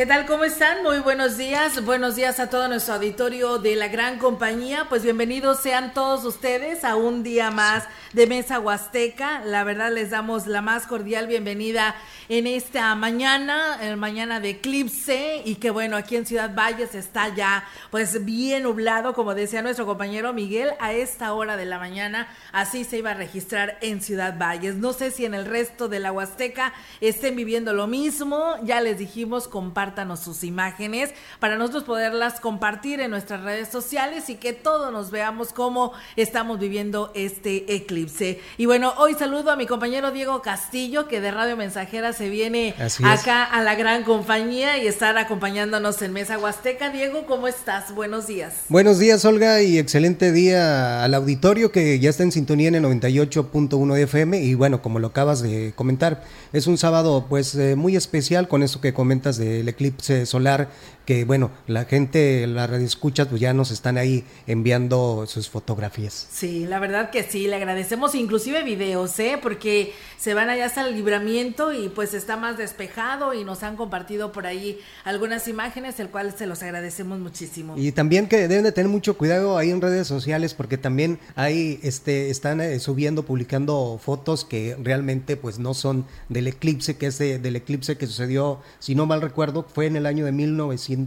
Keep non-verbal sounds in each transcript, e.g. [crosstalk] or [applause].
¿Qué tal? ¿Cómo están? Muy buenos días. Buenos días a todo nuestro auditorio de la gran compañía. Pues bienvenidos sean todos ustedes a un día más de Mesa Huasteca. La verdad les damos la más cordial bienvenida en esta mañana, el mañana de eclipse y que bueno, aquí en Ciudad Valles está ya pues bien nublado, como decía nuestro compañero Miguel, a esta hora de la mañana así se iba a registrar en Ciudad Valles. No sé si en el resto de la Huasteca estén viviendo lo mismo. Ya les dijimos, compartan sus imágenes para nosotros poderlas compartir en nuestras redes sociales y que todos nos veamos cómo estamos viviendo este eclipse. Y bueno, hoy saludo a mi compañero Diego Castillo, que de Radio Mensajera se viene acá a la gran compañía y estar acompañándonos en Mesa Huasteca. Diego, ¿cómo estás? Buenos días. Buenos días, Olga, y excelente día al auditorio que ya está en sintonía en el 98.1 de FM. Y bueno, como lo acabas de comentar, es un sábado pues eh, muy especial con eso que comentas del eclipse solar que bueno, la gente, la radio escucha, pues ya nos están ahí enviando sus fotografías. Sí, la verdad que sí, le agradecemos inclusive videos, ¿eh? Porque se van allá hasta el libramiento y pues está más despejado y nos han compartido por ahí algunas imágenes, el cual se los agradecemos muchísimo. Y también que deben de tener mucho cuidado ahí en redes sociales porque también ahí este, están eh, subiendo, publicando fotos que realmente pues no son del eclipse, que es del eclipse que sucedió, si no mal recuerdo, fue en el año de 1900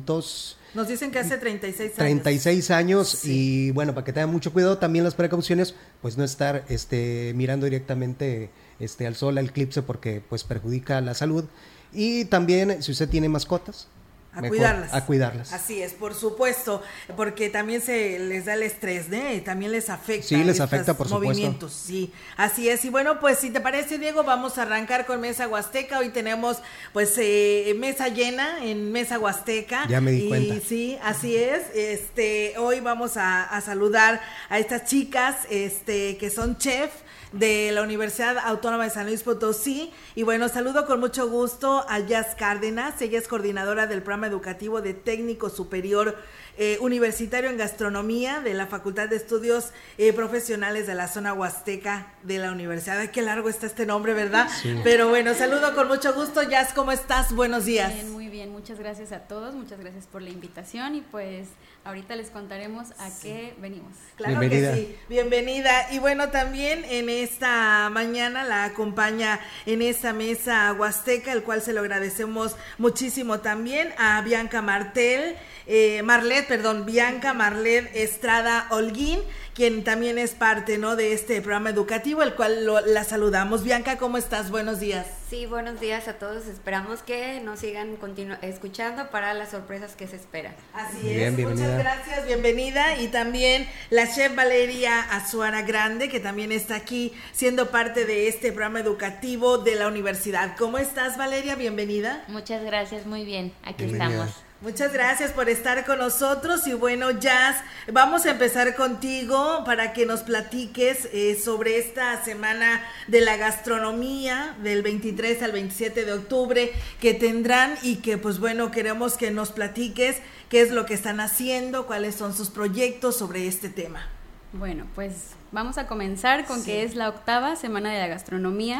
nos dicen que hace 36 años. 36 años y bueno, para que tengan mucho cuidado también las precauciones, pues no estar este mirando directamente este al sol, al eclipse porque pues perjudica la salud y también si usted tiene mascotas, a cuidarlas. A cuidarlas. Así es, por supuesto, porque también se les da el estrés, ¿no? también les afecta. Sí, les afecta, por movimientos, sí, así es. Y bueno, pues si te parece, Diego, vamos a arrancar con Mesa Huasteca. Hoy tenemos, pues, eh, mesa llena en Mesa Huasteca. Ya me di cuenta. Sí, así es. Este, hoy vamos a, a saludar a estas chicas, este, que son chef de la Universidad Autónoma de San Luis Potosí. Y bueno, saludo con mucho gusto a Jazz Cárdenas. Ella es coordinadora del programa educativo de técnico superior eh, universitario en gastronomía de la Facultad de Estudios eh, Profesionales de la zona Huasteca de la Universidad. Ay, qué largo está este nombre, ¿verdad? Pero bueno, saludo con mucho gusto. Jazz, ¿cómo estás? Buenos días. Bien, muy bien. Muchas gracias a todos. Muchas gracias por la invitación y pues ahorita les contaremos a qué venimos. Claro que sí. Bienvenida. Y bueno, también en esta mañana la acompaña en esta mesa Huasteca, el cual se lo agradecemos muchísimo también a Bianca Martel, eh, Marlet, perdón, Bianca Marlet Estrada Holguín quien también es parte ¿no? de este programa educativo, el cual la saludamos. Bianca, ¿cómo estás? Buenos días. Sí, buenos días a todos. Esperamos que nos sigan escuchando para las sorpresas que se esperan. Así es, muchas gracias, bienvenida. Y también la chef Valeria Azuara Grande, que también está aquí siendo parte de este programa educativo de la universidad. ¿Cómo estás, Valeria? Bienvenida. Muchas gracias, muy bien. Aquí estamos. Muchas gracias por estar con nosotros y bueno, Jazz, vamos a empezar contigo para que nos platiques eh, sobre esta semana de la gastronomía del 23 al 27 de octubre que tendrán y que pues bueno, queremos que nos platiques qué es lo que están haciendo, cuáles son sus proyectos sobre este tema. Bueno, pues vamos a comenzar con que es la octava semana de la gastronomía.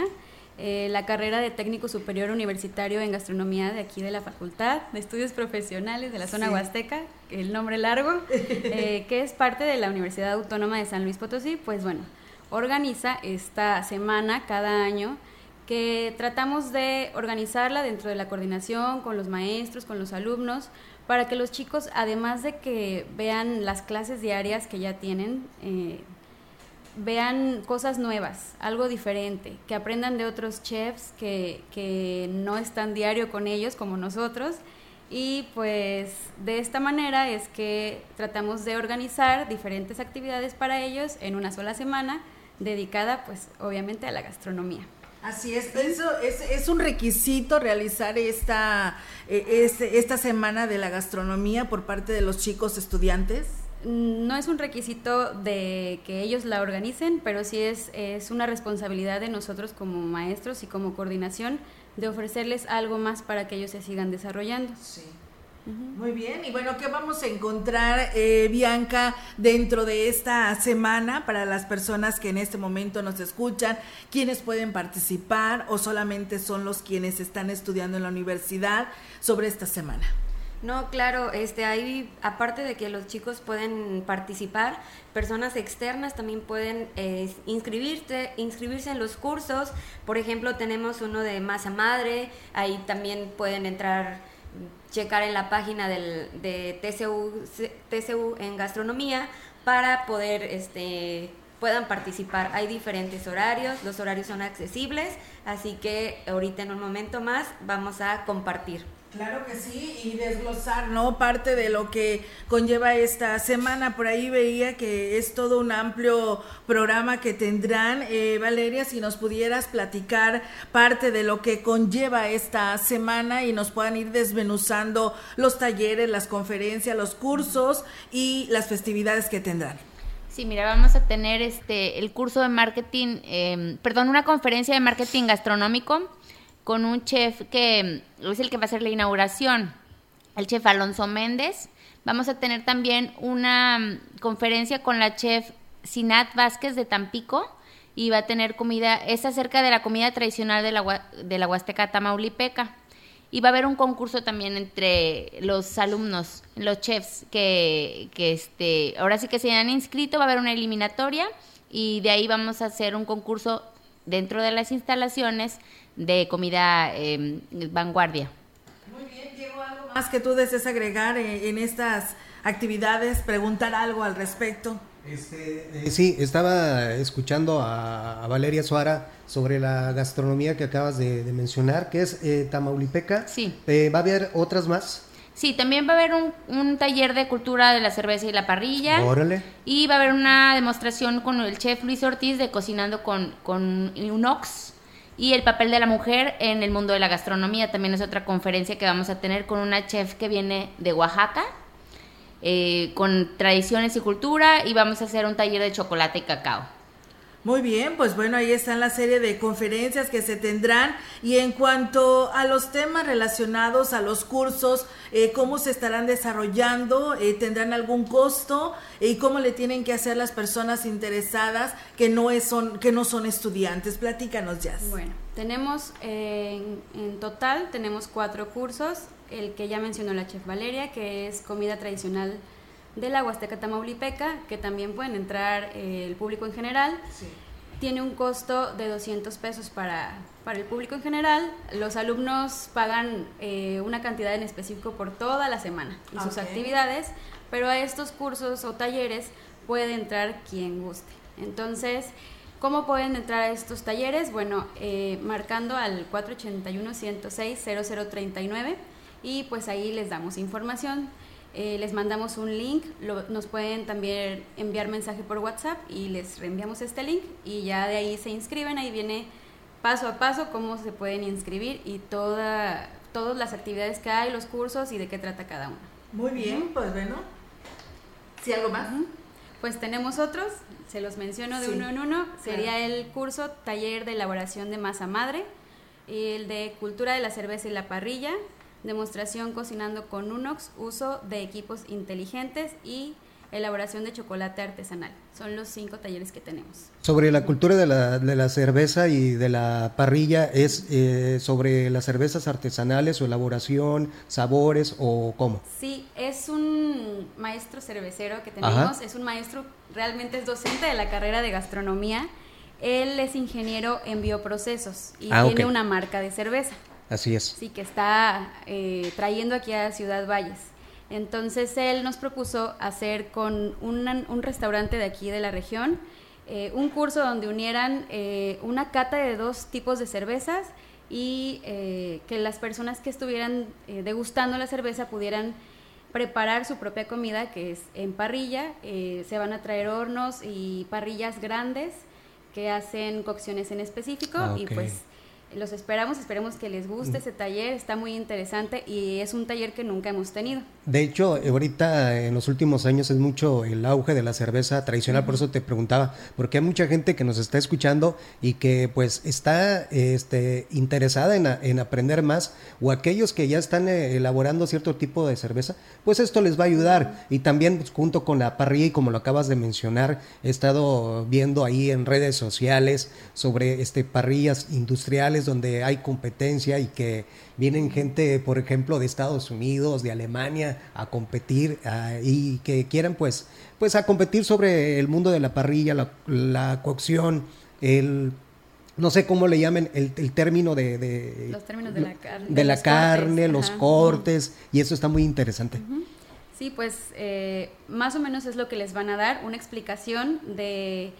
Eh, la carrera de técnico superior universitario en gastronomía de aquí de la Facultad de Estudios Profesionales de la zona Huasteca, el nombre largo, [laughs] eh, que es parte de la Universidad Autónoma de San Luis Potosí, pues bueno, organiza esta semana cada año que tratamos de organizarla dentro de la coordinación con los maestros, con los alumnos, para que los chicos, además de que vean las clases diarias que ya tienen, eh, vean cosas nuevas, algo diferente, que aprendan de otros chefs que, que no están diario con ellos como nosotros. Y pues de esta manera es que tratamos de organizar diferentes actividades para ellos en una sola semana, dedicada pues obviamente a la gastronomía. Así es, es, un requisito realizar esta, eh, este, esta semana de la gastronomía por parte de los chicos estudiantes. No es un requisito de que ellos la organicen, pero sí es, es una responsabilidad de nosotros como maestros y como coordinación de ofrecerles algo más para que ellos se sigan desarrollando. Sí. Muy bien, y bueno, ¿qué vamos a encontrar, eh, Bianca, dentro de esta semana para las personas que en este momento nos escuchan? ¿Quiénes pueden participar o solamente son los quienes están estudiando en la universidad sobre esta semana? No, claro, este, hay, aparte de que los chicos pueden participar, personas externas también pueden eh, inscribirse, inscribirse en los cursos. Por ejemplo, tenemos uno de masa madre, ahí también pueden entrar checar en la página del, de TCU, TCU en gastronomía para poder este puedan participar. Hay diferentes horarios, los horarios son accesibles, así que ahorita en un momento más vamos a compartir. Claro que sí, y desglosar, ¿no? Parte de lo que conlleva esta semana. Por ahí veía que es todo un amplio programa que tendrán. Eh, Valeria, si nos pudieras platicar parte de lo que conlleva esta semana y nos puedan ir desmenuzando los talleres, las conferencias, los cursos y las festividades que tendrán. Sí, mira, vamos a tener este el curso de marketing, eh, perdón, una conferencia de marketing gastronómico con un chef que es el que va a hacer la inauguración, el chef Alonso Méndez. Vamos a tener también una mm, conferencia con la chef Sinat Vázquez de Tampico y va a tener comida, es acerca de la comida tradicional de la, de la Huasteca Tamaulipeca. Y va a haber un concurso también entre los alumnos, los chefs que, que este, ahora sí que se han inscrito, va a haber una eliminatoria y de ahí vamos a hacer un concurso dentro de las instalaciones de comida em, vanguardia. Muy bien, Diego, algo más que tú desees agregar eh, en, estas actividades, preguntar algo al respecto. Este, eh, sí, estaba escuchando a, Valeria Suara sobre la gastronomía que acabas de, mencionar, que es eh, Tamaulipeca. Sí. ¿Va a haber otras más? Sí, también va a haber un, taller de cultura de la cerveza y la parrilla. Órale. Y va a haber una demostración con el chef Luis Ortiz de cocinando con, con Unox. Y el papel de la mujer en el mundo de la gastronomía también es otra conferencia que vamos a tener con una chef que viene de Oaxaca, eh, con tradiciones y cultura, y vamos a hacer un taller de chocolate y cacao. Muy bien, pues bueno, ahí están la serie de conferencias que se tendrán y en cuanto a los temas relacionados a los cursos, eh, cómo se estarán desarrollando, eh, tendrán algún costo y cómo le tienen que hacer las personas interesadas que no es, son que no son estudiantes. Platícanos ya. Bueno, tenemos eh, en, en total tenemos cuatro cursos, el que ya mencionó la chef Valeria, que es comida tradicional de la Huasteca Tamaulipeca, que también pueden entrar eh, el público en general. Tiene un costo de 200 pesos para, para el público en general. Los alumnos pagan eh, una cantidad en específico por toda la semana y sus actividades, pero a estos cursos o talleres puede entrar quien guste. Entonces, ¿cómo pueden entrar a estos talleres? Bueno, eh, marcando al 481-106-0039 y pues ahí les damos información eh, les mandamos un link, nos pueden también enviar mensaje por WhatsApp y les reenviamos este link y ya de ahí se inscriben, ahí viene paso a paso cómo se pueden inscribir y toda, todas las actividades que hay, los cursos y de qué trata cada uno. Muy bien, pues bueno. ¿Sí algo más? Pues tenemos otros, se los menciono de uno en uno. Sería el curso Taller de Elaboración de Masa Madre, el de Cultura de la Cerveza y la Parrilla, demostración cocinando con Unox, uso de equipos inteligentes y elaboración de chocolate artesanal. Son los cinco talleres que tenemos. Sobre la cultura de la, de la cerveza y de la parrilla, ¿es eh, sobre las cervezas artesanales, su elaboración, sabores o cómo? Sí, es un maestro cervecero que tenemos, es un maestro, realmente es docente de la carrera de gastronomía. Él es ingeniero en bioprocesos y ah, tiene una marca de cerveza. Así es. Sí, que está eh, trayendo aquí a Ciudad Valles. Entonces él nos propuso hacer con un restaurante de aquí de la región eh, un curso donde unieran eh, una cata de dos tipos de cervezas y que las personas que estuvieran degustando la cerveza pudieran preparar su propia comida, que es en parrilla. se van a traer hornos y parrillas grandes que hacen cocciones en específico ah, y pues los esperamos, esperemos que les guste ese taller, está muy interesante y es un taller que nunca hemos tenido. De hecho, ahorita en los últimos años es mucho el auge de la cerveza tradicional, por eso te preguntaba, porque hay mucha gente que nos está escuchando y que pues está este, interesada en, en aprender más, o aquellos que ya están eh, elaborando cierto tipo de cerveza, pues esto les va a ayudar. Y también pues, junto con la parrilla, y como lo acabas de mencionar, he estado viendo ahí en redes sociales sobre este parrillas industriales donde hay competencia y que vienen gente, por ejemplo, de Estados Unidos, de Alemania, a competir y que quieran pues, pues a competir sobre el mundo de la parrilla, la, cocción, el no sé cómo le llamen el, término de, los términos de la carne de, la carne los cortes y eso está muy interesante. Sí pues eh, más o menos es lo que les van a dar una explicación de,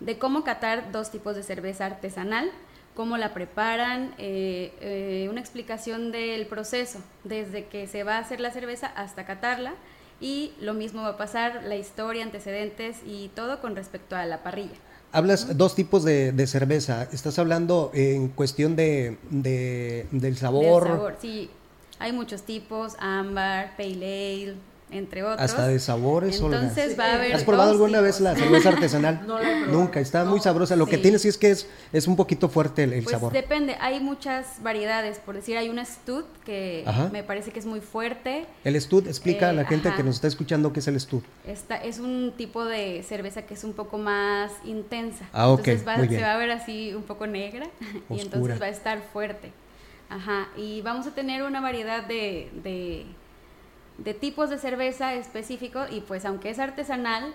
de cómo catar dos tipos de cerveza artesanal cómo la preparan, eh, eh, una explicación del proceso, desde que se va a hacer la cerveza hasta catarla, y lo mismo va a pasar, la historia, antecedentes y todo con respecto a la parrilla. Hablas dos tipos de, cerveza. Estás hablando en cuestión de, del sabor. Del sabor, sí. Hay muchos tipos, ámbar, pale ale, entre otros. Hasta de sabores. Entonces va a haber. ¿Has probado alguna vez la cerveza [laughs] artesanal? no Nunca, está muy sabrosa. Lo que tiene sí es que es, es un poquito fuerte el, pues sabor. Depende, hay muchas variedades. Por decir, hay una Stud que me parece que es muy fuerte. El Stud, explica a la eh, gente que nos está escuchando qué es el Stud. Esta, es un tipo de cerveza que es un poco más intensa. Ah, ok. Entonces se va a ver así un poco negra [laughs] y entonces va a estar fuerte. Ajá, y vamos a tener una variedad de de tipos de cerveza específico y pues aunque es artesanal,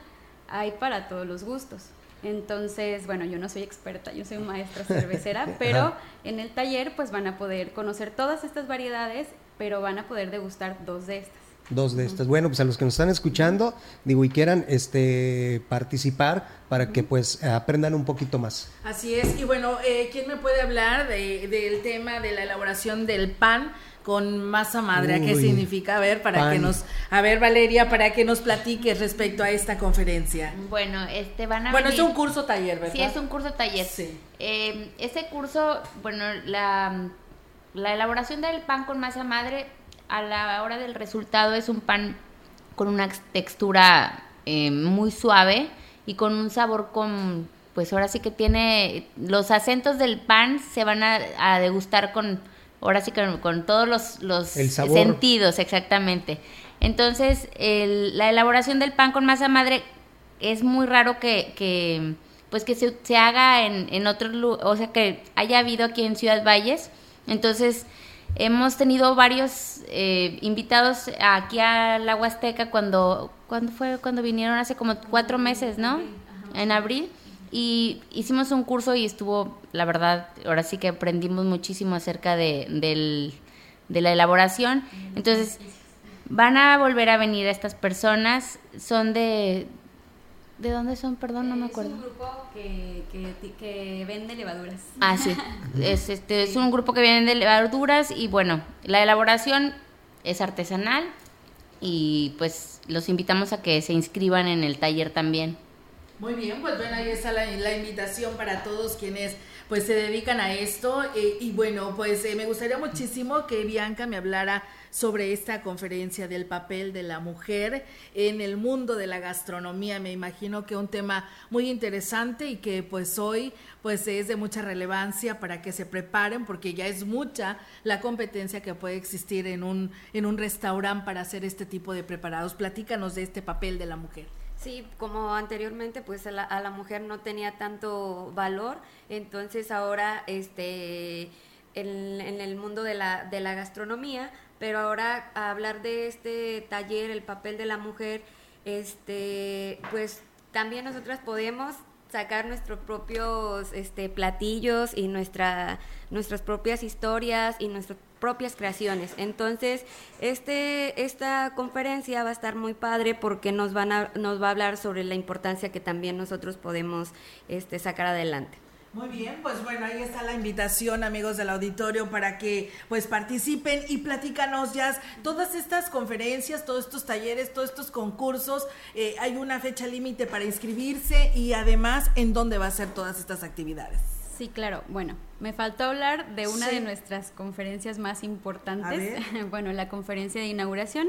hay para todos los gustos. Entonces, bueno, yo no soy experta, yo soy maestra cervecera, [laughs] pero en el taller pues van a poder conocer todas estas variedades, pero van a poder degustar dos de estas. Dos de estas. Bueno, pues a los que nos están escuchando, digo, y quieran este participar para que pues aprendan un poquito más. Así es. Y bueno, eh, ¿quién me puede hablar de, del tema de la elaboración del pan? con masa madre. ¿Qué significa? A ver, para que nos, a ver Valeria, para que nos platiques respecto a esta conferencia. Bueno, este van a Bueno, es un curso taller, ¿verdad? Sí, es un curso taller. Sí. Eh, ese curso, bueno, la, la elaboración del pan con masa madre, a la hora del resultado es un pan con una textura eh, muy suave y con un sabor con, pues ahora sí que tiene, los acentos del pan se van a degustar con ahora sí que con, todos los, sentidos, exactamente. Entonces, la elaboración del pan con masa madre es muy raro que, pues que se, haga en, en otros o sea, que haya habido aquí en Ciudad Valles. Entonces, hemos tenido varios eh, invitados aquí a la Huasteca cuando, cuando fue cuando vinieron hace como cuatro meses, ¿no? En abril. Y hicimos un curso y estuvo, la verdad, ahora sí que aprendimos muchísimo acerca de, del, de la elaboración. Entonces, van a volver a venir estas personas, son de... ¿De dónde son? Perdón, no me acuerdo. Es un grupo que, que, vende levaduras. Ah, sí. [laughs] Es, este, es un grupo que vende levaduras y bueno, la elaboración es artesanal y pues los invitamos a que se inscriban en el taller también. Muy bien, pues bueno, ahí está la, invitación para todos quienes pues se dedican a esto. Eh, y bueno, pues eh, me gustaría muchísimo que Bianca me hablara sobre esta conferencia del papel de la mujer en el mundo de la gastronomía. Me imagino que un tema muy interesante y que pues hoy pues es de mucha relevancia para que se preparen porque ya es mucha la competencia que puede existir en un, en un restaurante para hacer este tipo de preparados. Platícanos de este papel de la mujer. Sí, como anteriormente, pues a la, mujer no tenía tanto valor, entonces ahora, este, en, el mundo de la, gastronomía, pero ahora hablar de este taller, el papel de la mujer, este, pues también nosotras podemos sacar nuestros propios este, platillos y nuestra, nuestras propias historias y nuestros propias creaciones. Entonces, este, esta conferencia va a estar muy padre porque nos, van a, nos va a hablar sobre la importancia que también nosotros podemos este, sacar adelante. Muy bien, pues bueno, ahí está la invitación, amigos del auditorio, para que pues participen y platícanos ya todas estas conferencias, todos estos talleres, todos estos concursos. Eh, hay una fecha límite para inscribirse y además en dónde va a ser todas estas actividades. Sí, claro. Bueno, me faltó hablar de una de nuestras conferencias más importantes. [laughs] bueno, la conferencia de inauguración,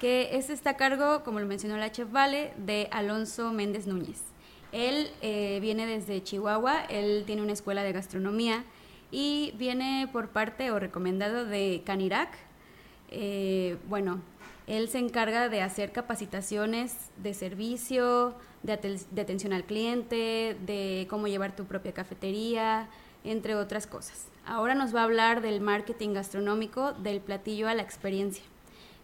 que es está a cargo, como lo mencionó la chef Vale, de Alonso Méndez Núñez. Él eh, viene desde Chihuahua, él tiene una escuela de gastronomía y viene por parte o recomendado de Canirac. Eh, bueno, él se encarga de hacer capacitaciones de servicio, de, atención al cliente, de cómo llevar tu propia cafetería, entre otras cosas. Ahora nos va a hablar del marketing gastronómico, del platillo a la experiencia.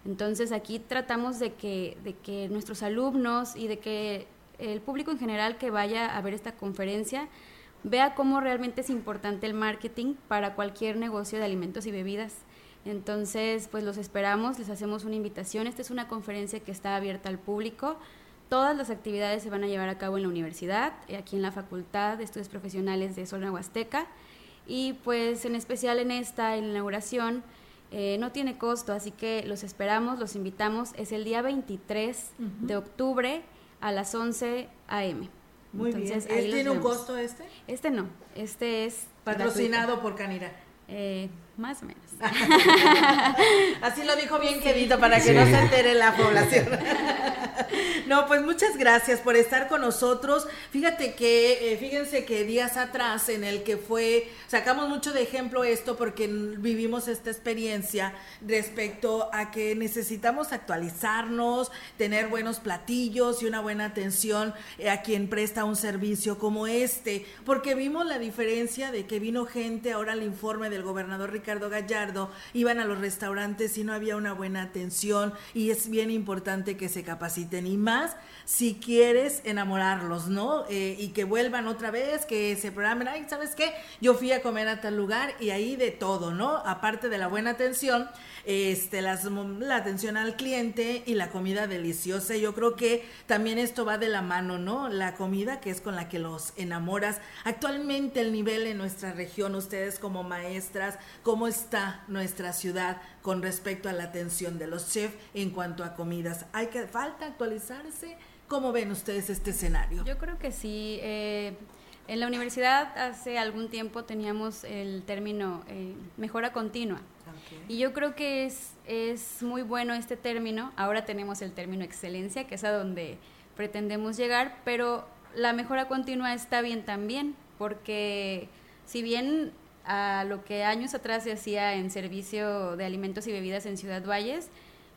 Entonces aquí tratamos de que, de que nuestros alumnos y de que el público en general que vaya a ver esta conferencia vea cómo realmente es importante el marketing para cualquier negocio de alimentos y bebidas entonces, pues los esperamos, les hacemos una invitación. Esta es una conferencia que está abierta al público. Todas las actividades se van a llevar a cabo en la universidad, eh, aquí en la Facultad de Estudios Profesionales de Zona Huasteca. Y pues en especial en esta inauguración eh, no tiene costo, así que los esperamos, los invitamos. Es el día 23 de octubre a las 11 a.m. Muy Entonces, bien. ¿Tiene un costo este? Este no, este es... Patrocinado por Canira. Eh, más o menos. [laughs] Así lo dijo bien querido para que no se entere la población. [laughs] no, pues muchas gracias por estar con nosotros. Fíjate que, eh, fíjense que días atrás en el que fue, sacamos mucho de ejemplo esto porque vivimos esta experiencia respecto a que necesitamos actualizarnos, tener buenos platillos y una buena atención eh, a quien presta un servicio como este, porque vimos la diferencia de que vino gente, ahora el informe del gobernador Ricardo Gallardo, iban a los restaurantes y no había una buena atención y es bien importante que se capaciten y más si quieres enamorarlos, ¿no? Eh, y que vuelvan otra vez, que se programen, ay, ¿sabes qué? Yo fui a comer a tal lugar y ahí de todo, ¿no? Aparte de la buena atención, este, la atención al cliente y la comida deliciosa. Yo creo que también esto va de la mano, ¿no? La comida que es con la que los enamoras. Actualmente el nivel en nuestra región, ustedes como maestras, ¿cómo está nuestra ciudad con respecto a la atención de los chefs en cuanto a comidas? ¿Hay que falta ¿Cómo ven ustedes este escenario? Yo creo que sí. Eh, en la universidad hace algún tiempo teníamos el término eh, mejora continua. Y yo creo que es, es muy bueno este término. Ahora tenemos el término excelencia, que es a donde pretendemos llegar, pero la mejora continua está bien también, porque si bien a lo que años atrás se hacía en servicio de alimentos y bebidas en Ciudad Valles,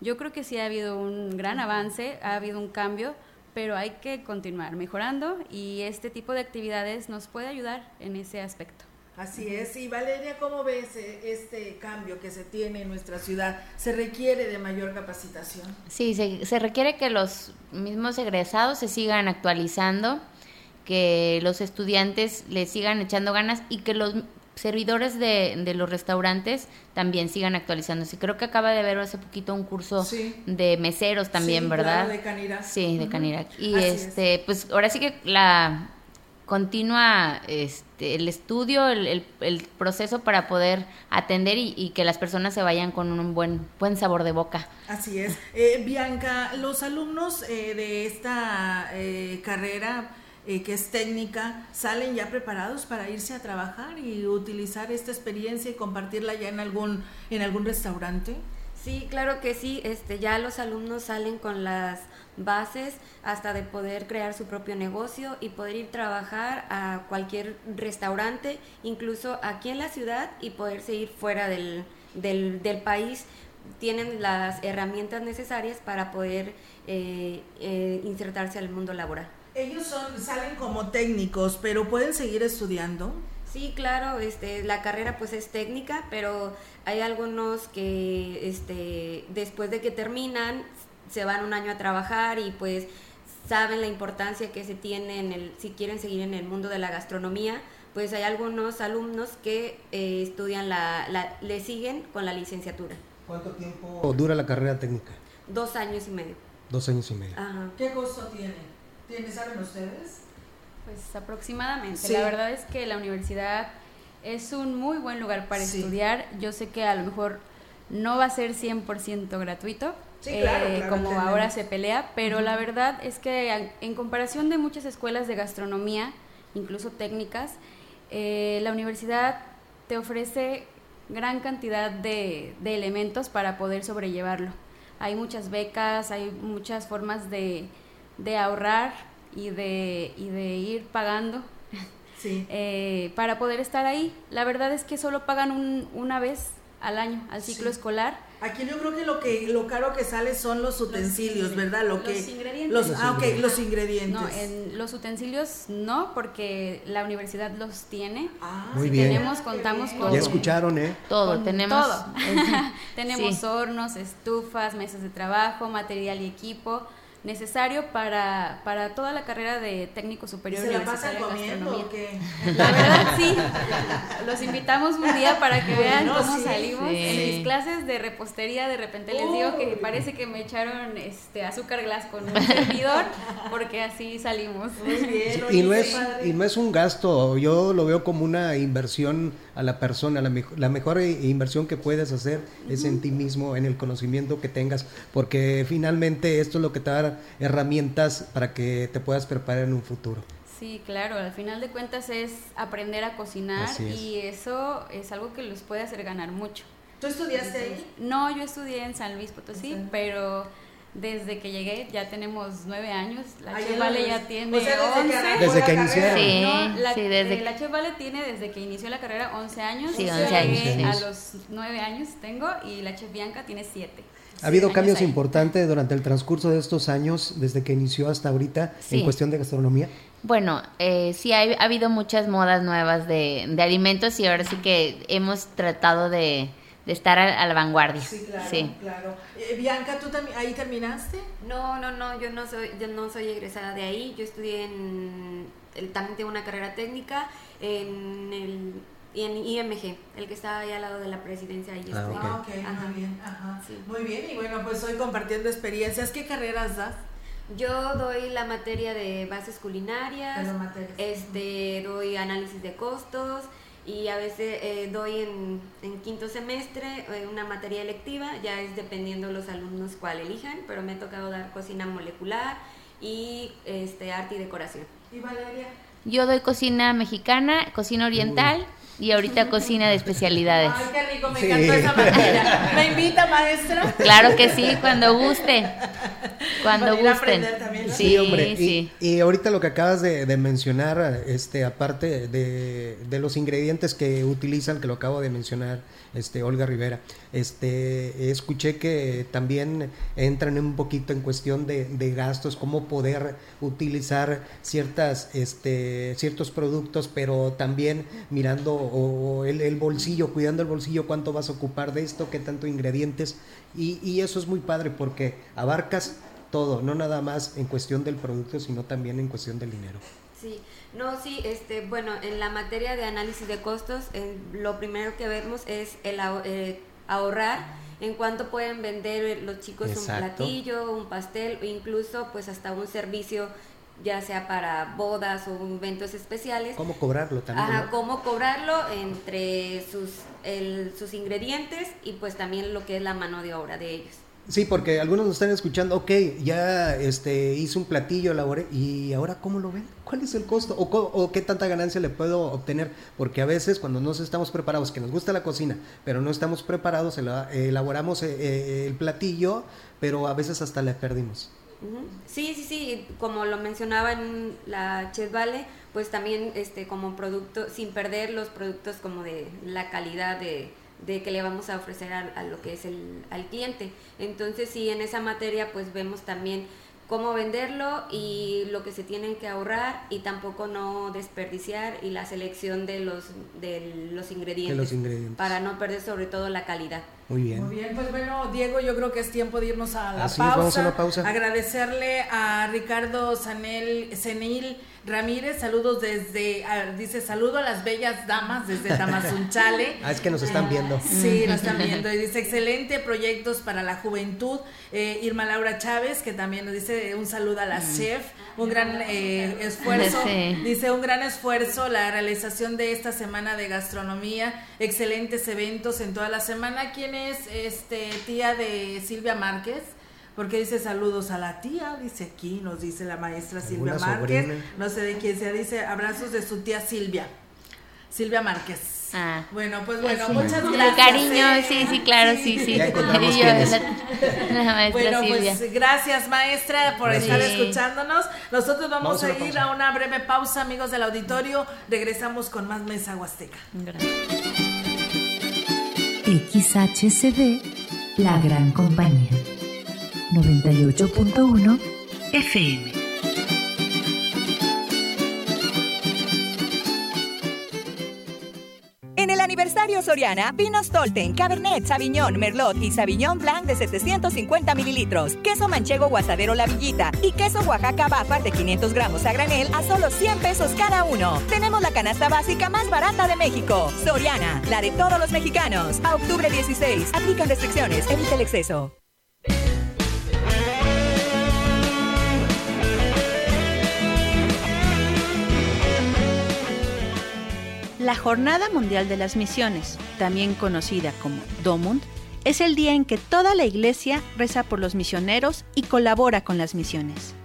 yo creo que sí ha habido un gran avance, ha habido un cambio, pero hay que continuar mejorando y este tipo de actividades nos puede ayudar en ese aspecto. Así es. Y Valeria, ¿cómo ves eh, este cambio que se tiene en nuestra ciudad? ¿Se requiere de mayor capacitación? Sí, se, se requiere que los mismos egresados se sigan actualizando, que los estudiantes le sigan echando ganas y que los servidores de, de, los restaurantes también sigan actualizándose. Creo que acaba de haber hace poquito un curso de meseros también, ¿verdad? de Canirac. Sí, de Canirac. Y este, pues ahora sí que la continúa este, el estudio, el, el, proceso para poder atender y, que las personas se vayan con un buen, buen sabor de boca. Así es. Eh, Bianca, los alumnos eh, de esta eh, carrera que es técnica salen ya preparados para irse a trabajar y utilizar esta experiencia y compartirla ya en algún, en algún restaurante. Sí, claro que sí. Este, ya los alumnos salen con las bases hasta de poder crear su propio negocio y poder ir trabajar a cualquier restaurante, incluso aquí en la ciudad y poder seguir fuera del, del, del país. Tienen las herramientas necesarias para poder eh, eh, insertarse al mundo laboral. Ellos son, salen como técnicos, pero pueden seguir estudiando. Sí, claro, este, la carrera pues es técnica, pero hay algunos que este, después de que terminan se van un año a trabajar y pues saben la importancia que se tiene en el, si quieren seguir en el mundo de la gastronomía, pues hay algunos alumnos que eh, estudian la, la, le siguen con la licenciatura. ¿Cuánto tiempo dura la carrera técnica? Dos años y medio. Dos años y medio. ¿Qué costo tiene? ¿Tiene, saben ustedes? Pues aproximadamente. La verdad es que la universidad es un muy buen lugar para estudiar. Yo sé que a lo mejor no va a ser 100% gratuito, eh, como ahora se pelea, pero la verdad es que en comparación de muchas escuelas de gastronomía, incluso técnicas, Eh, la universidad te ofrece gran cantidad de, de elementos para poder sobrellevarlo. Hay muchas becas, hay muchas formas de, de ahorrar y de, y de ir pagando Sí. [laughs] eh, para poder estar ahí. La verdad es que solo pagan un- una vez al año, al ciclo Sí. escolar. Aquí yo creo que lo que lo caro que sale son los utensilios, ¿verdad? Lo los que ingredientes. los ah, ok, ingredientes. los ingredientes. No, en los utensilios no, porque la universidad los tiene. Ah, Muy Si bien. tenemos, contamos con... Ya escucharon, ¿eh? Todo, tenemos. todo. [laughs] tenemos Sí. hornos, estufas, mesas de trabajo, material y equipo necesario para, para toda la carrera de técnico ¿Y superior se la pasan comiendo o gastronomía. qué? La verdad sí. Los invitamos un día para que [laughs] vean cómo sí. salimos. Sí. En mis clases de repostería de repente les digo que parece que me echaron este azúcar glass con un servidor porque así salimos. Muy bien. Y no, es, y no es un gasto, yo lo veo como una inversión a la persona. La, mejo- la mejor i- inversión que puedes hacer es en ti mismo, en el conocimiento que tengas, porque finalmente esto es lo que te da herramientas para que te puedas preparar en un futuro. Sí, claro, al final de cuentas es aprender a cocinar es. y eso es algo que los puede hacer ganar mucho. ¿Tú estudiaste ahí? No, yo estudié en San Luis Potosí, Sí. pero desde que llegué ya tenemos nueve años. La Chef Vale ya tiene O sea, desde que Desde la que iniciaron. Sí, No, la, sí, desde eh, que- la Chef Vale tiene desde que inició la carrera 11 años. Sí, Yo 11 llegué años. A los 9 años tengo y la Chef Bianca tiene 7. ¿Ha habido cambios ahí. importantes durante el transcurso de estos años, desde que inició hasta ahorita, Sí. en cuestión de gastronomía? Bueno, eh, sí ha, ha habido muchas modas nuevas de, de alimentos y ahora sí que hemos tratado de, de estar a, a la vanguardia. Sí, claro, Sí. claro. Eh, Bianca, ¿tú también ahí terminaste? No, no, no, yo no soy, yo no soy egresada de ahí. Yo estudié en, el- también tengo una carrera técnica en el y en IMG, el que está ahí al lado de la presidencia. Ahí Ah, estoy. ok. Ah, Ajá. muy bien. Ajá. Sí. Muy bien, y bueno, pues hoy compartiendo experiencias. ¿Qué carreras das? Yo doy la materia de bases culinarias, Pero materias. este, doy análisis de costos y a veces eh, doy en, en quinto semestre eh, una materia electiva, ya es dependiendo los alumnos cuál elijan, pero me ha tocado dar cocina molecular y este, arte y decoración. ¿Y Valeria? Yo doy cocina mexicana, cocina oriental y ahorita cocina de especialidades. Ay, qué rico, me Sí. encantó esa materia. ¿Me invita, maestra? Claro que sí, cuando guste. Cuando Para ir a gusten. aprender también, ¿no? Sí, hombre. Y, ahorita lo que acabas de, de mencionar, este, aparte de, de los ingredientes que utilizan, que lo acabo de mencionar, este, Olga Rivera, este, escuché que también entran un poquito en cuestión de, de gastos, cómo poder utilizar ciertas, este, ciertos productos, pero también mirando o, el, el bolsillo, cuidando el bolsillo, cuánto vas a ocupar de esto, qué tanto ingredientes, y, y eso es muy padre porque abarcas todo, no nada más en cuestión del producto, sino también en cuestión del dinero. Sí, no, sí, este, bueno, en la materia de análisis de costos, eh, lo primero que vemos es el eh, ahorrar en cuánto pueden vender los chicos Exacto. un platillo, un pastel, o incluso pues hasta un servicio, ya sea para bodas o eventos especiales. ¿Cómo cobrarlo también? Ajá, no? cómo cobrarlo entre sus, el- sus ingredientes y pues también lo que es la mano de obra de ellos. Sí, porque algunos nos están escuchando, ok, ya este, hice un platillo, elaboré, y ahora cómo lo ven? ¿Cuál es el costo? ¿O, o qué tanta ganancia le puedo obtener? Porque a veces cuando no estamos preparados, que nos gusta la cocina, pero no estamos preparados, ela- elaboramos eh, eh, el platillo, pero a veces hasta le perdimos. Sí, sí, sí, como lo mencionaba en la Chef Vale, pues también este como producto, sin perder los productos como de la calidad de, de que le vamos a ofrecer a, a lo que es el al cliente. Entonces sí, en esa materia pues vemos también cómo venderlo y lo que se tienen que ahorrar y tampoco no desperdiciar y la selección de los de los ingredientes, De los ingredientes. para no perder sobre todo la calidad. Muy bien. Muy bien, pues bueno, Diego, yo creo que es tiempo de irnos a la Así es, pausa. vamos a una pausa. Agradecerle a Ricardo Sanel, Senil Ramírez, saludos desde, ah, dice saludo a las bellas damas desde [laughs] Tamazunchale. Ah, es que nos están viendo. Sí, [laughs] nos están viendo. Y dice, excelente proyectos para la juventud. Eh, Irma Laura Chávez, que también nos dice un saludo a la chef, un gran eh, esfuerzo. Sí. Dice, un gran esfuerzo la realización de esta semana de gastronomía. Excelentes eventos en toda la semana. ¿Quién es este tía de Silvia Márquez? Porque dice saludos a la tía, dice aquí, nos dice la maestra Silvia ¿Alguna Márquez. sobrina? No sé de quién sea, dice abrazos de su tía Silvia. Silvia Márquez. Ah. Bueno, pues bueno, Sí. muchas De gracias. cariño, ¿eh? sí, sí, claro, sí, sí. Ya la, la maestra Bueno, Silvia. pues gracias maestra por estar escuchándonos. Nosotros vamos, Vamos a a ir pausa. a una breve pausa, amigos del auditorio. Regresamos con más Mesa Huasteca. Gracias. XHCD, la gran compañía. 98.1 FM. Aniversario Soriana, vinos Tolten, Cabernet, Sauvignon, Merlot y Sauvignon Blanc de 750 mililitros, queso manchego guasadero La Villita y queso Oaxaca Bafar de 500 gramos a granel a solo 100 pesos cada uno. Tenemos la canasta básica más barata de México. Soriana, la de todos los mexicanos. A octubre 16, aplican restricciones, evita el exceso. La Jornada Mundial de las Misiones, también conocida como Domund, es el día en que toda la iglesia reza por los misioneros y colabora con las misiones.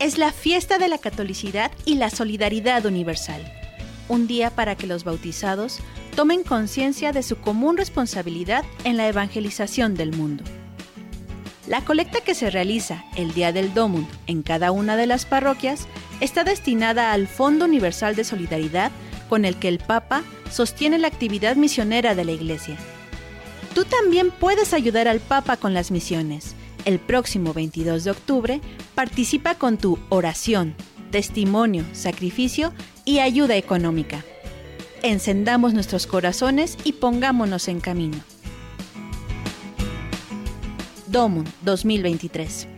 Es la fiesta de la catolicidad y la solidaridad universal. Un día para que los bautizados tomen conciencia de su común responsabilidad en la evangelización del mundo. La colecta que se realiza el día del Domund en cada una de las parroquias está destinada al Fondo Universal de Solidaridad con el que el Papa sostiene la actividad misionera de la Iglesia. Tú también puedes ayudar al Papa con las misiones. El próximo 22 de octubre participa con tu oración, testimonio, sacrificio y ayuda económica. Encendamos nuestros corazones y pongámonos en camino. Domun 2023.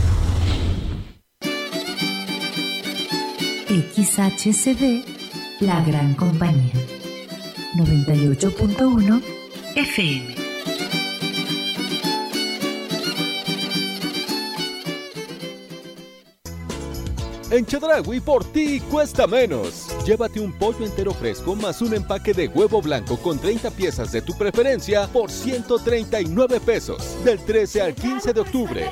XHCD, la gran compañía. 98.1 FM. En Chedragui por ti cuesta menos. Llévate un pollo entero fresco más un empaque de huevo blanco con 30 piezas de tu preferencia por 139 pesos. Del 13 al 15 de octubre.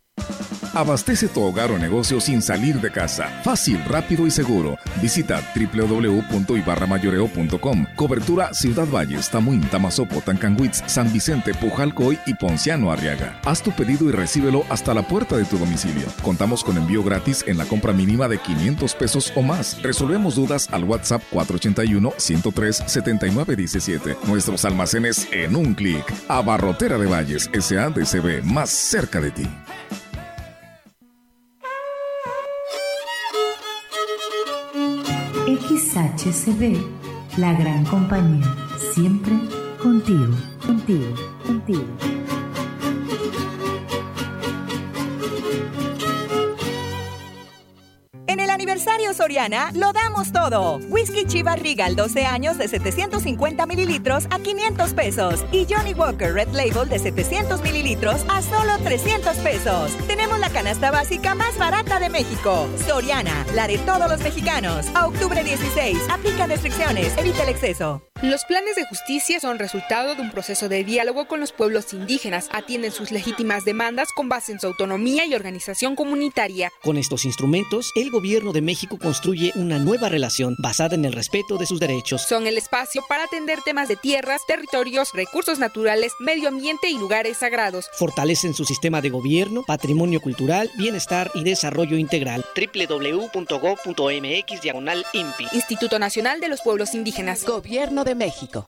Abastece tu hogar o negocio sin salir de casa. Fácil, rápido y seguro. Visita www.ibarramayoreo.com. Cobertura Ciudad Valles, Tamuín, Tamazopo, Tancanguitz, San Vicente, Pujalcoy y Ponciano Arriaga. Haz tu pedido y recíbelo hasta la puerta de tu domicilio. Contamos con envío gratis en la compra mínima de 500 pesos o más. Resolvemos dudas al WhatsApp 481-103-7917. Nuestros almacenes en un clic. Abarrotera de Valles, SADCB, más cerca de ti. XHCD, la gran compañía. Siempre contigo, contigo, contigo. Soriana lo damos todo. Whisky Chivas Regal 12 años de 750 mililitros a 500 pesos. Y Johnny Walker Red Label de 700 mililitros a solo 300 pesos. Tenemos la canasta básica más barata de México. Soriana, la de todos los mexicanos. A octubre 16, aplica restricciones, evita el exceso. Los planes de justicia son resultado de un proceso de diálogo con los pueblos indígenas. Atienden sus legítimas demandas con base en su autonomía y organización comunitaria. Con estos instrumentos, el Gobierno de México construye una nueva relación basada en el respeto de sus derechos. Son el espacio para atender temas de tierras, territorios, recursos naturales, medio ambiente y lugares sagrados. Fortalecen su sistema de gobierno, patrimonio cultural, bienestar y desarrollo integral. www.gov.mx diagonal INPI. Instituto Nacional de los Pueblos Indígenas. Gobierno de México.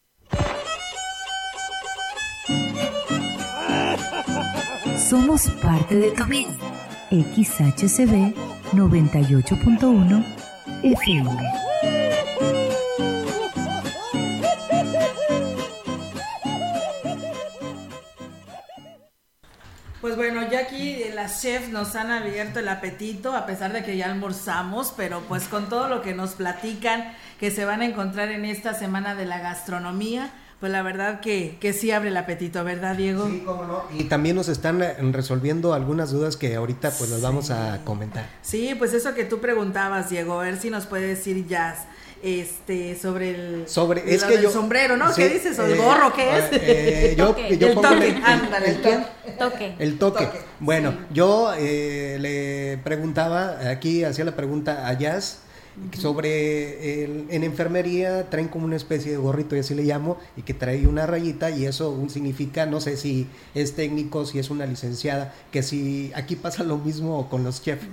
Somos parte de tu vida. XHCB 98.1 FM. Pues bueno, ya aquí las chefs nos han abierto el apetito, a pesar de que ya almorzamos, pero pues con todo lo que nos platican, que se van a encontrar en esta semana de la gastronomía, pues la verdad que, que sí abre el apetito, ¿verdad, Diego? Sí, cómo no. Y también nos están eh, resolviendo algunas dudas que ahorita pues las vamos a comentar. Sí, pues eso que tú preguntabas, Diego, a ver si nos puede decir Jazz este sobre el sobre es que del yo sombrero, ¿no? sí, ¿Qué dices? ¿O el eh, gorro qué es? eh, [laughs] yo, Toque. yo el pongo toque, el- ándale, el ¿qué? toque. El toque. Bueno, yo eh, le preguntaba, aquí hacía la pregunta a Jazz sobre el- en enfermería traen como una especie de gorrito, y así le llamo, y que trae una rayita y eso significa, no sé si es técnico, si es una licenciada, que si aquí pasa lo mismo con los chefs.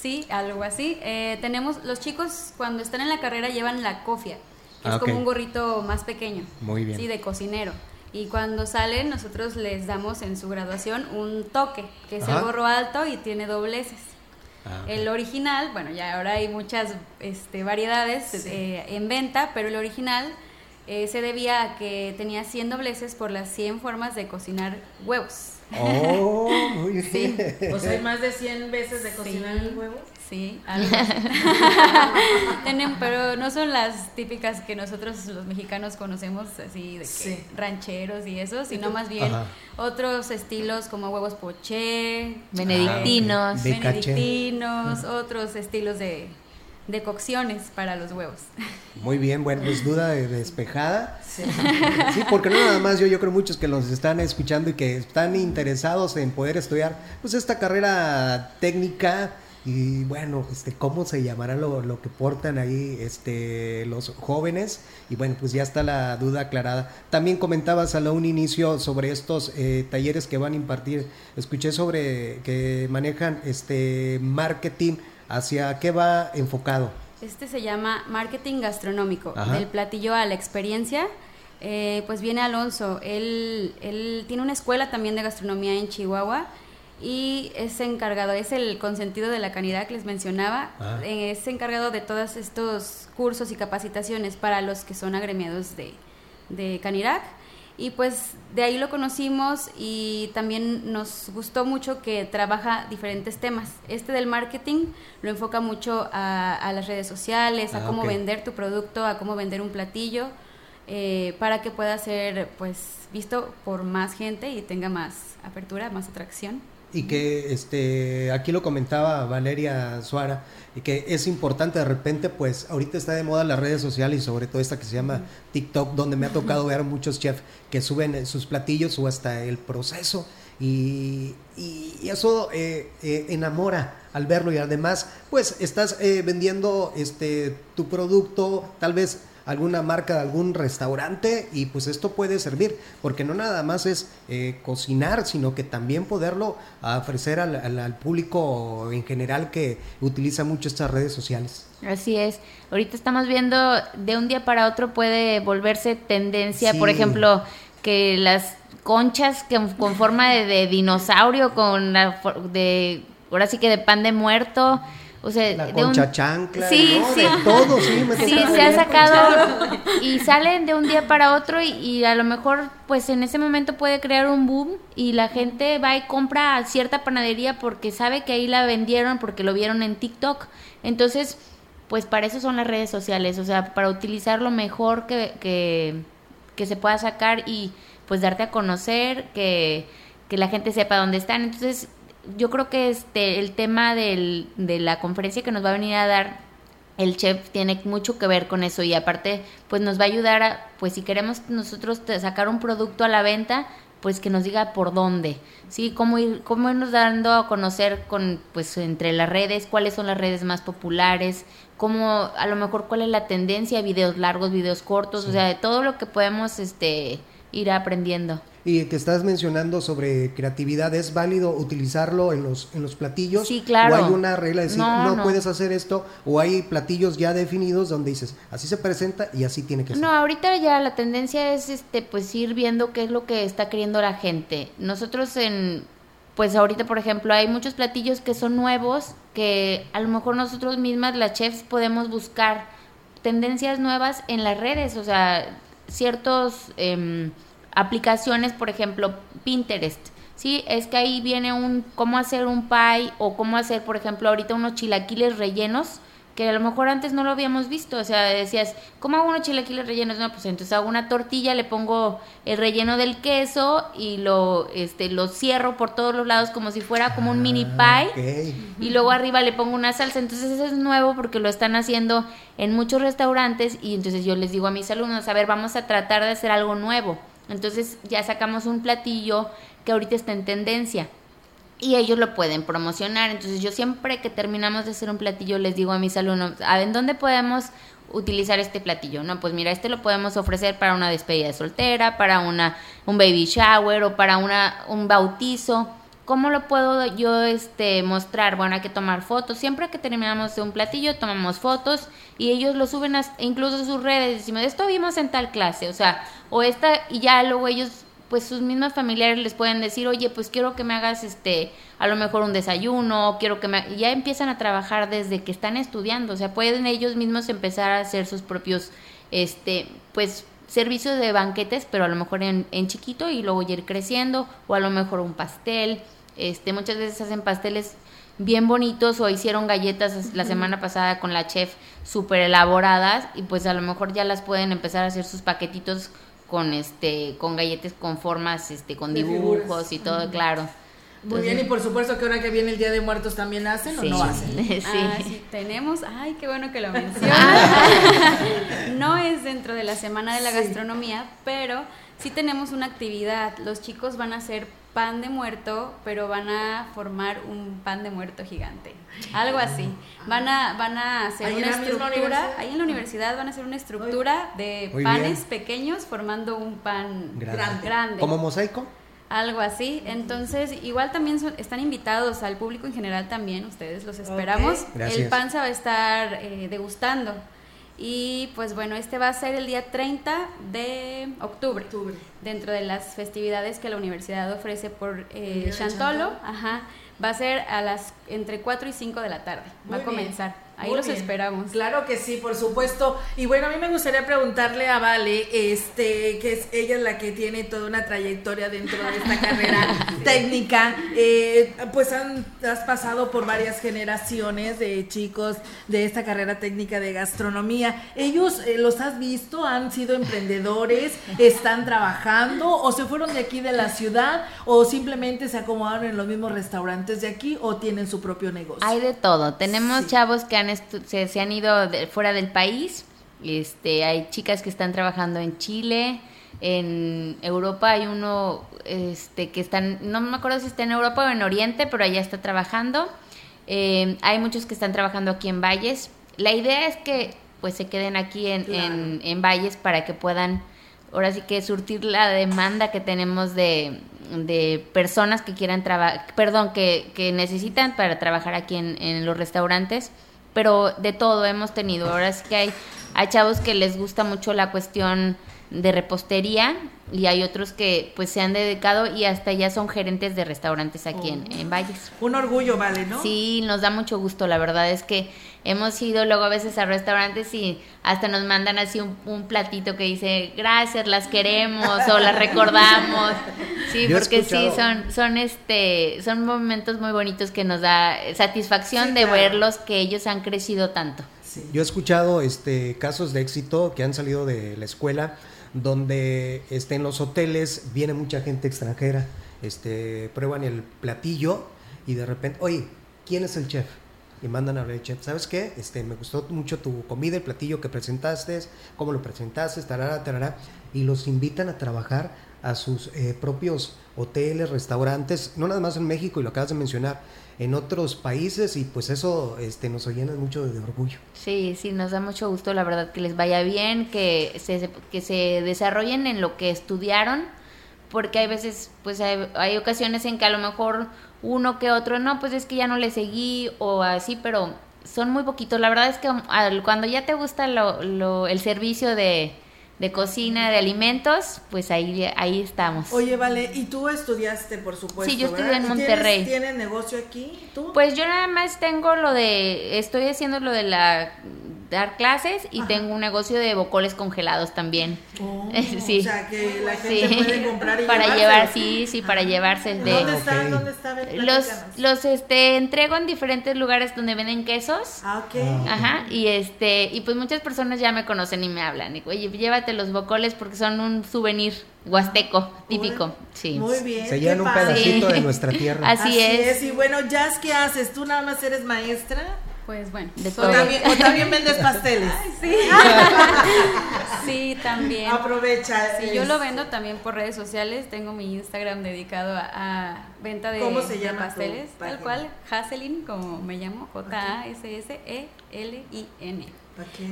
Sí, algo así. Eh, tenemos, los chicos cuando están en la carrera llevan la cofia, que Ah, es como ok. un gorrito más pequeño. Muy bien. Sí, de cocinero. Y cuando salen, nosotros les damos en su graduación un toque, que es Ajá. el gorro alto y tiene dobleces. Ah. El original, bueno, ya ahora hay muchas este, variedades eh, en venta, pero el original eh, se debía a que tenía 100 dobleces por las 100 formas de cocinar huevos. Oh, muy bien. Sí. O sea, hay más de 100 veces de cocinar Sí. el huevo. Sí, algo. [laughs] Tienen, pero no son las típicas que nosotros los mexicanos conocemos, así de que Sí. rancheros y eso, sino más bien Ajá. otros estilos como huevos poché, Benedictinos. De caché. benedictinos, otros estilos de, de cocciones para los huevos. Muy bien, bueno, pues duda de- despejada. Sí. porque no nada más yo, yo creo muchos que los están escuchando y que están interesados en poder estudiar pues esta carrera técnica y bueno, este cómo se llamará lo, lo que portan ahí este los jóvenes y bueno, pues ya está la duda aclarada. También comentabas a un inicio sobre estos eh, talleres que van a impartir. Escuché sobre que manejan este marketing, hacia qué va enfocado. Este se llama marketing gastronómico, Ajá. del platillo a la experiencia. Eh, pues viene Alonso, él, él tiene una escuela también de gastronomía en Chihuahua y es encargado, es el consentido de la canidad que les mencionaba, Ah. eh, es encargado de todos estos cursos y capacitaciones para los que son agremiados de, de Canirac. Y pues de ahí lo conocimos y también nos gustó mucho que trabaja diferentes temas. Este del marketing lo enfoca mucho a, a las redes sociales, a Ah, cómo vender tu producto, a cómo vender un platillo, eh, para que pueda ser pues visto por más gente y tenga más apertura, más atracción. Y que este aquí lo comentaba Valeria Suara, y que es importante de repente, pues ahorita está de moda las redes sociales y sobre todo esta que se llama TikTok, donde me ha tocado ver a muchos chefs que suben sus platillos o hasta el proceso. Y, y- y eso eh, eh, enamora al verlo y además pues estás eh, vendiendo este tu producto tal vez alguna marca de algún restaurante y pues esto puede servir porque no nada más es eh, cocinar sino que también poderlo ofrecer al, al- al público en general que utiliza mucho estas redes sociales Así es. Ahorita estamos viendo de un día para otro puede volverse tendencia, por ejemplo, que las conchas que con forma de, de dinosaurio, con la de ahora sí que de pan de muerto O sea, La de concha un... chancla, sí, ¿no? sí. De todo, sí, me Sí, tocaba se ha sacado y salen de un día para otro y, y a lo mejor pues en ese momento puede crear un boom y la gente va y compra a cierta panadería porque sabe que ahí la vendieron porque lo vieron en TikTok. Entonces, pues para eso son las redes sociales, o sea, para utilizar lo mejor que, que, que se pueda sacar y pues darte a conocer, que, que la gente sepa dónde están. Entonces, yo creo que este el tema del, de la conferencia que nos va a venir a dar el chef tiene mucho que ver con eso y aparte pues nos va a ayudar a pues si queremos nosotros sacar un producto a la venta pues que nos diga por dónde sí cómo ir cómo irnos dando a conocer con pues entre las redes cuáles son las redes más populares cómo a lo mejor cuál es la tendencia videos largos videos cortos o sea de todo lo que podemos este ir aprendiendo Y que estás mencionando sobre creatividad, ¿es válido utilizarlo en los, en los platillos? Sí, claro. ¿O hay una regla de decir, No, no, no. puedes hacer esto? ¿O hay platillos ya definidos donde dices, así se presenta y así tiene que ser? No, ahorita ya la tendencia es este pues ir viendo qué es lo que está queriendo la gente. Nosotros en pues ahorita por ejemplo hay muchos platillos que son nuevos que a lo mejor nosotros mismas las chefs podemos buscar tendencias nuevas en las redes, o sea, ciertos em, aplicaciones, por ejemplo, Pinterest. Sí, es que ahí viene un cómo hacer un pie o cómo hacer, por ejemplo, ahorita unos chilaquiles rellenos que a lo mejor antes no lo habíamos visto, o sea, decías, ¿cómo hago unos chilaquiles rellenos? No, pues entonces hago una tortilla, le pongo el relleno del queso y lo este lo cierro por todos los lados como si fuera como un mini pie y luego arriba le pongo una salsa. Entonces eso es nuevo porque lo están haciendo en muchos restaurantes y entonces yo les digo a mis alumnos, a ver, vamos a tratar de hacer algo nuevo. Entonces ya sacamos un platillo que ahorita está en tendencia y ellos lo pueden promocionar. Entonces yo siempre que terminamos de hacer un platillo les digo a mis alumnos, a ¿dónde podemos utilizar este platillo? No, pues mira, este lo podemos ofrecer para una despedida de soltera, para una un baby shower o para una un bautizo. ¿Cómo lo puedo yo este mostrar? Bueno, hay que tomar fotos. Siempre que terminamos de un platillo, tomamos fotos y ellos lo suben a, incluso a sus redes. Decimos, esto vimos en tal clase, o sea, o esta, y ya luego ellos, pues sus mismos familiares les pueden decir, oye, pues quiero que me hagas este, a lo mejor un desayuno, quiero que me. Y ya empiezan a trabajar desde que están estudiando, o sea, pueden ellos mismos empezar a hacer sus propios, este, pues servicios de banquetes, pero a lo mejor en, en chiquito y luego ir creciendo, o a lo mejor un pastel, este, muchas veces hacen pasteles bien bonitos o hicieron galletas la semana pasada con la chef súper elaboradas y pues a lo mejor ya las pueden empezar a hacer sus paquetitos con este con galletas con formas este con De dibujos figuras. y todo claro Muy bien, y por supuesto que ahora que viene el Día de Muertos también hacen Sí. o no hacen. [laughs] Sí. Ah, sí, tenemos, ay, qué bueno que lo mencionas. [laughs] no es dentro de la Semana de la Sí. Gastronomía, pero sí tenemos una actividad. Los chicos van a hacer pan de muerto, pero van a formar un pan de muerto gigante. Algo así. Van a, van a hacer ¿Ahí en una estructura, ahí en la universidad van a hacer una estructura de Muy panes pequeños formando un pan Grande. grande. ¿Como mosaico? Algo así. Entonces, igual también son- están invitados al público en general también, ustedes los esperamos. El pan se va a estar eh, degustando. Y pues bueno, este va a ser el día 30 de octubre, dentro de las festividades que la universidad ofrece por eh, Chantolo. Chantolo. Ajá. Va a ser a las entre 4 y 5 de la tarde. va a comenzar. bien, Ahí muy los bien. esperamos. Claro que sí, por supuesto. Y bueno, a mí me gustaría preguntarle a Vale, este, que es ella es la que tiene toda una trayectoria dentro de esta [laughs] carrera técnica. Eh, pues han, has pasado por varias generaciones de chicos de esta carrera técnica de gastronomía. ¿Ellos eh, los has visto? ¿Han sido emprendedores? ¿Están trabajando? ¿O se fueron de aquí de la ciudad? ¿O simplemente se acomodaron en los mismos restaurantes de aquí? ¿O tienen su propio negocio? Hay de todo. Tenemos chavos que han se, se han ido de- fuera del país. Este, hay chicas que están trabajando en Chile, en Europa hay uno este que están, no me acuerdo si está en Europa o en Oriente, pero allá está trabajando. Eh, hay muchos que están trabajando aquí en Valles. La idea es que pues se queden aquí en, en, en Valles para que puedan ahora sí que surtir la demanda que tenemos de, de personas que quieran trabajar, perdón, que, que necesitan para trabajar aquí en, en los restaurantes, pero de todo hemos tenido. Ahora sí que hay, hay chavos que les gusta mucho la cuestión de repostería y hay otros que pues se han dedicado y hasta ya son gerentes de restaurantes aquí en, en Valles. Un orgullo, vale, ¿no? Sí, nos da mucho gusto, la verdad es que hemos ido luego a veces a restaurantes y hasta nos mandan así un, un platito que dice gracias, las queremos o las recordamos. [laughs] Sí, Yo porque sí, son, son este, son momentos muy bonitos que nos da satisfacción Sí, de claro. verlos que ellos han crecido tanto. Yo he escuchado este, casos de éxito que han salido de la escuela donde este, en los hoteles viene mucha gente extranjera, este, prueban el platillo y de repente, oye, ¿quién es el chef? Y mandan a hablar al chef, ¿sabes qué? Este, me gustó mucho tu comida, el platillo que presentaste, cómo lo presentaste, tarara, tarara, y los invitan a trabajar a sus eh, propios hoteles, restaurantes, no nada más en México, y lo acabas de mencionar, en otros países, y pues eso este, nos llena mucho de orgullo. Sí, sí, nos da mucho gusto, la verdad, que les vaya bien, que se, que se desarrollen en lo que estudiaron, porque hay veces, pues hay, hay ocasiones en que a lo mejor uno que otro, no, pues es que ya no le seguí o así, pero son muy poquitos. La verdad es que al- cuando ya te gusta lo, lo- el servicio de, de cocina, de alimentos, pues ahí, ahí estamos. Oye, vale, y tú estudiaste, por supuesto. Sí, yo estudié ¿verdad? en ¿Y tienes- Monterrey. ¿Tienes negocio aquí? ¿Tú? Pues yo nada más tengo lo de, estoy haciendo lo de la dar clases y tengo un negocio de bocoles congelados también. Oh, [laughs] sí. O sea, que la gente puede comprar y para llevar, sí, sí, para llevarse de ¿Dónde está? ¿Dónde está? Ven, los los este entrego en diferentes lugares donde venden quesos. Ah, ok. Ajá, y este y pues muchas personas ya me conocen y me hablan. Y, Oye, llévate los bocoles porque son un souvenir huasteco típico. Sí. Muy bien. Se llevan un padre. pedacito de nuestra tierra. [laughs] Así es. Y bueno, Jazz, ¿qué haces? ¿Tú nada más eres maestra? Pues bueno, De ¿O todo. también, o también vendes pasteles? [laughs] Sí. [laughs] sí, también. Aprovecha. Sí, yo lo vendo también por redes sociales. Tengo mi Instagram dedicado a, a venta de, ¿Cómo se de llama tu pasteles. Tal cual, Haselin, como me llamo, J-A-S-S-E-L-I-N.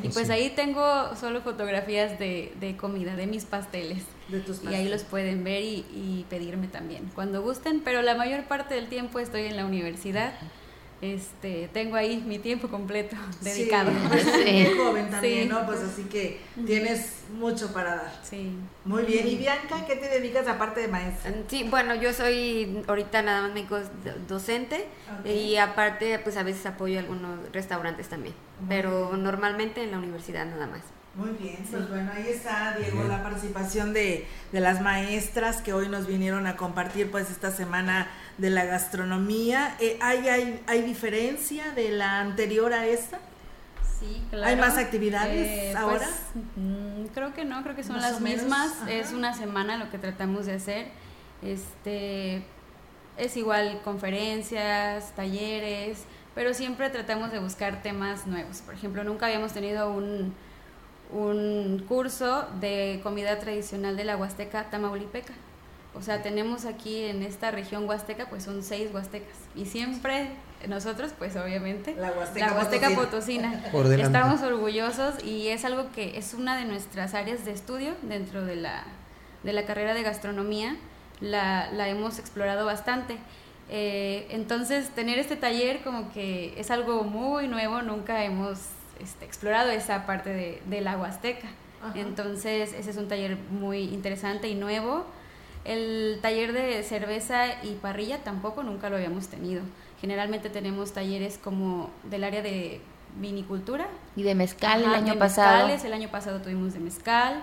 Y pues ahí tengo solo fotografías de, de comida, de mis pasteles. De tus Y ahí los pueden ver y, y pedirme también cuando gusten, pero la mayor parte del tiempo estoy en la universidad. Este, tengo ahí mi tiempo completo dedicado. Sí, eres muy joven también, Sí. ¿no? Pues así que tienes mucho para dar. Sí. Muy bien. ¿Y Bianca, qué te dedicas aparte de maestra? Sí, bueno, yo soy ahorita nada más médico docente y aparte pues a veces apoyo a algunos restaurantes también, pero normalmente en la universidad nada más. Muy bien, pues bueno, ahí está, Diego, la participación de, de las maestras que hoy nos vinieron a compartir pues esta semana de la gastronomía. Eh, ¿hay, hay, ¿Hay diferencia de la anterior a esta? Sí, claro. ¿Hay más actividades Eh, pues, ahora? mm, creo que no, creo que son Más las mismas. ajá. Es una semana lo que tratamos de hacer. Este es igual conferencias, talleres, pero siempre tratamos de buscar temas nuevos. Por ejemplo, nunca habíamos tenido un, un curso de comida tradicional de la Huasteca Tamaulipeca. O sea, tenemos aquí en esta región huasteca, pues son seis huastecas. Y siempre nosotros, pues obviamente, La Huasteca Potosina. Potosina. [laughs] Por delante. Estamos orgullosos y es algo que es una de nuestras áreas de estudio dentro de la, de la carrera de gastronomía. La, la hemos explorado bastante. Eh, entonces, tener este taller como que es algo muy nuevo, nunca hemos este, explorado esa parte de, de la Huasteca. Ajá. Entonces, ese es un taller muy interesante y nuevo. El taller de cerveza y parrilla tampoco nunca lo habíamos tenido. Generalmente tenemos talleres como del área de vinicultura. Y de mezcal el año pasado. mezcales, el año pasado tuvimos de mezcal.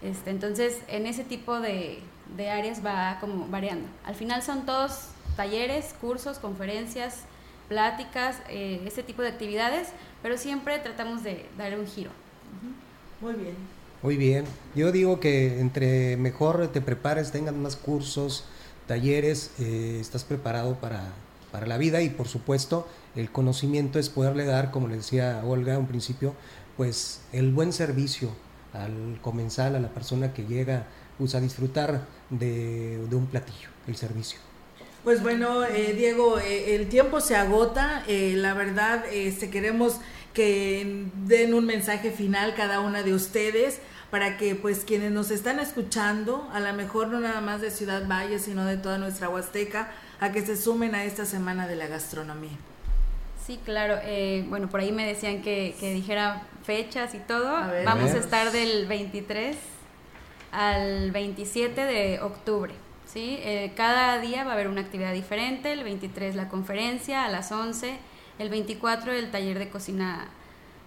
Este, entonces, en ese tipo de, de áreas va como variando. Al final son todos talleres, cursos, conferencias, pláticas, eh, ese tipo de actividades, pero siempre tratamos de dar un giro. Muy bien. Muy bien. Yo digo que entre mejor te prepares, tengas más cursos, talleres, eh, estás preparado para, para la vida y por supuesto el conocimiento es poderle dar, como le decía Olga a un principio, pues el buen servicio al comensal, a la persona que llega pues, a disfrutar de, de un platillo, el servicio. Pues bueno, eh, Diego, eh, el tiempo se agota. eh, la verdad, este, queremos que den un mensaje final cada una de ustedes para que pues quienes nos están escuchando, a lo mejor no nada más de Ciudad Valle, sino de toda nuestra Huasteca, a que se sumen a esta semana de la gastronomía. Sí, claro. eh, bueno, por ahí me decían que, que dijera fechas y todo. ver. Vamos A estar del 23 al 27 de octubre. ¿Sí? Eh, cada día va a haber una actividad diferente, el 23 la conferencia a las 11, el 24 el taller de cocina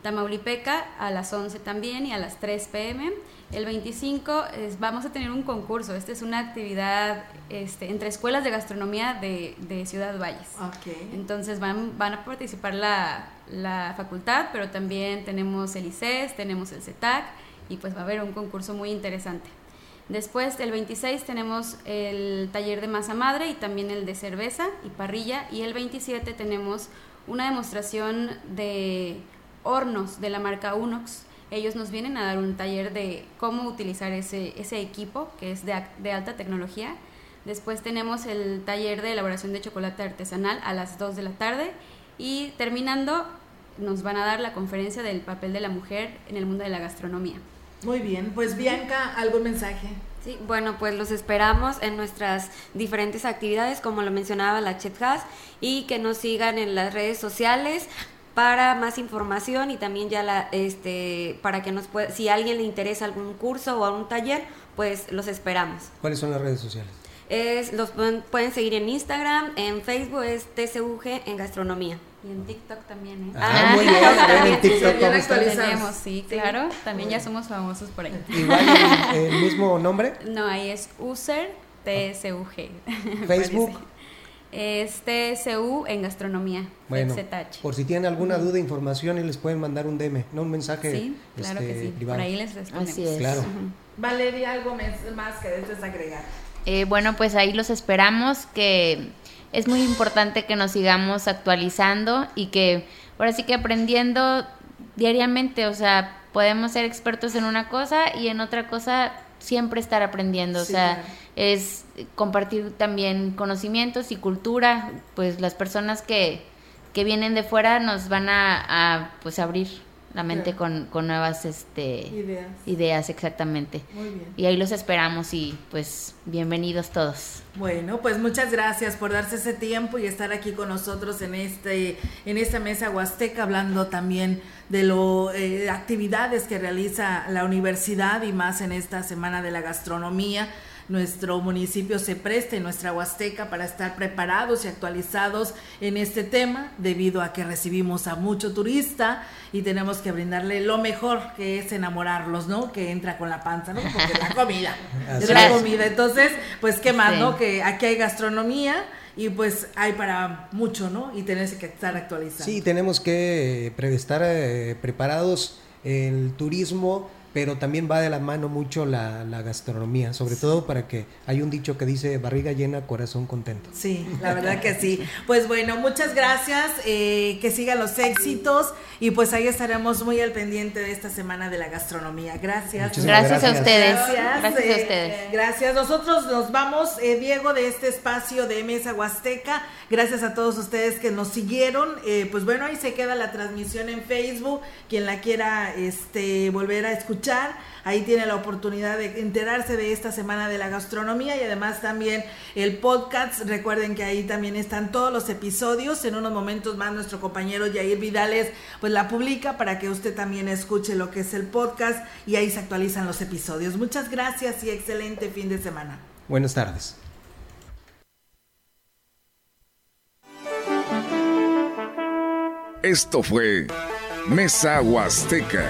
Tamaulipeca a las 11 también y a las 3 pm. El 25 es, vamos a tener un concurso. Esta es una actividad este, entre escuelas de gastronomía de, de Ciudad Valles. Entonces van, van a participar la, la, facultad, pero también tenemos el ICES, tenemos el CETAC y pues va a haber un concurso muy interesante. Después, el 26 tenemos el taller de masa madre y también el de cerveza y parrilla. Y el 27 tenemos una demostración de hornos de la marca Unox. Ellos nos vienen a dar un taller de cómo utilizar ese, ese equipo, que es de, de alta tecnología. Después tenemos el taller de elaboración de chocolate artesanal a las 2 de la tarde. Y terminando, nos van a dar la conferencia del papel de la mujer en el mundo de la gastronomía. Muy bien, pues Bianca, ¿algún mensaje? Sí, bueno, pues los esperamos en nuestras diferentes actividades, como lo mencionaba la Chef Has, y que nos sigan en las redes sociales para más información y también ya la este para que nos pueda, si a alguien le interesa algún curso o algún taller, pues los esperamos. ¿Cuáles son las redes sociales? Es, los pueden, pueden seguir en Instagram, en Facebook es TCUG en gastronomía. Y en TikTok también, ¿eh? Ah, muy [laughs] bien. En TikTok también actualizamos, sí, claro. También ya somos famosos por ahí. ¿Igual el, el mismo nombre? No, ahí es user TSUG. [laughs] Facebook. Es TSU en gastronomía. Bueno, ZH. por si tienen alguna duda, información, y les pueden mandar un DM, no un mensaje Sí, claro este, que sí. privado. Por ahí les respondemos. Así es. Claro. Valeria, algo más que desees agregar. Eh, bueno, pues ahí los esperamos, que es muy importante que nos sigamos actualizando y que ahora sí que aprendiendo diariamente, o sea, podemos ser expertos en una cosa y en otra cosa siempre estar aprendiendo, Sí, o sea, claro. es compartir también conocimientos y cultura, pues las personas que, que vienen de fuera nos van a, a, pues abrir la mente Claro. con, con nuevas este Ideas. ideas exactamente. Muy bien. Y ahí los esperamos y pues bienvenidos todos. Bueno, pues muchas gracias por darse ese tiempo y estar aquí con nosotros en este en esta mesa huasteca hablando también de lo eh, actividades que realiza la universidad y más en esta semana de la gastronomía. Nuestro municipio se presta en nuestra Huasteca para estar preparados y actualizados en este tema debido a que recibimos a mucho turista y tenemos que brindarle lo mejor que es enamorarlos, ¿no? Que entra con la panza, ¿no? Porque la comida, [laughs] es la es. comida. Entonces, pues qué más, Sí. ¿no? Que aquí hay gastronomía y pues hay para mucho, ¿no? Y tenés que estar actualizado. Sí, tenemos que eh, estar eh, preparados el turismo, pero también va de la mano mucho la, la gastronomía, sobre todo para que hay un dicho que dice barriga llena, corazón contento. Sí, la verdad que sí. Pues bueno, muchas gracias, eh, que sigan los éxitos y pues ahí estaremos muy al pendiente de esta semana de la gastronomía. Gracias. Muchísimas Gracias, a gracias. ustedes. Gracias, Gracias, a eh, ustedes. Gracias. Nosotros nos vamos, eh, Diego, de este espacio de Mesa Huasteca. Gracias a todos ustedes que nos siguieron. Eh, pues bueno, ahí se queda la transmisión en Facebook. Quien la quiera este, volver a escuchar, ahí tiene la oportunidad de enterarse de esta semana de la gastronomía y además también el podcast. Recuerden que ahí también están todos los episodios. En unos momentos más nuestro compañero Yair Vidales pues la publica para que usted también escuche lo que es el podcast y ahí se actualizan los episodios. Muchas gracias y excelente fin de semana. Buenas tardes. Esto fue Mesa Huasteca.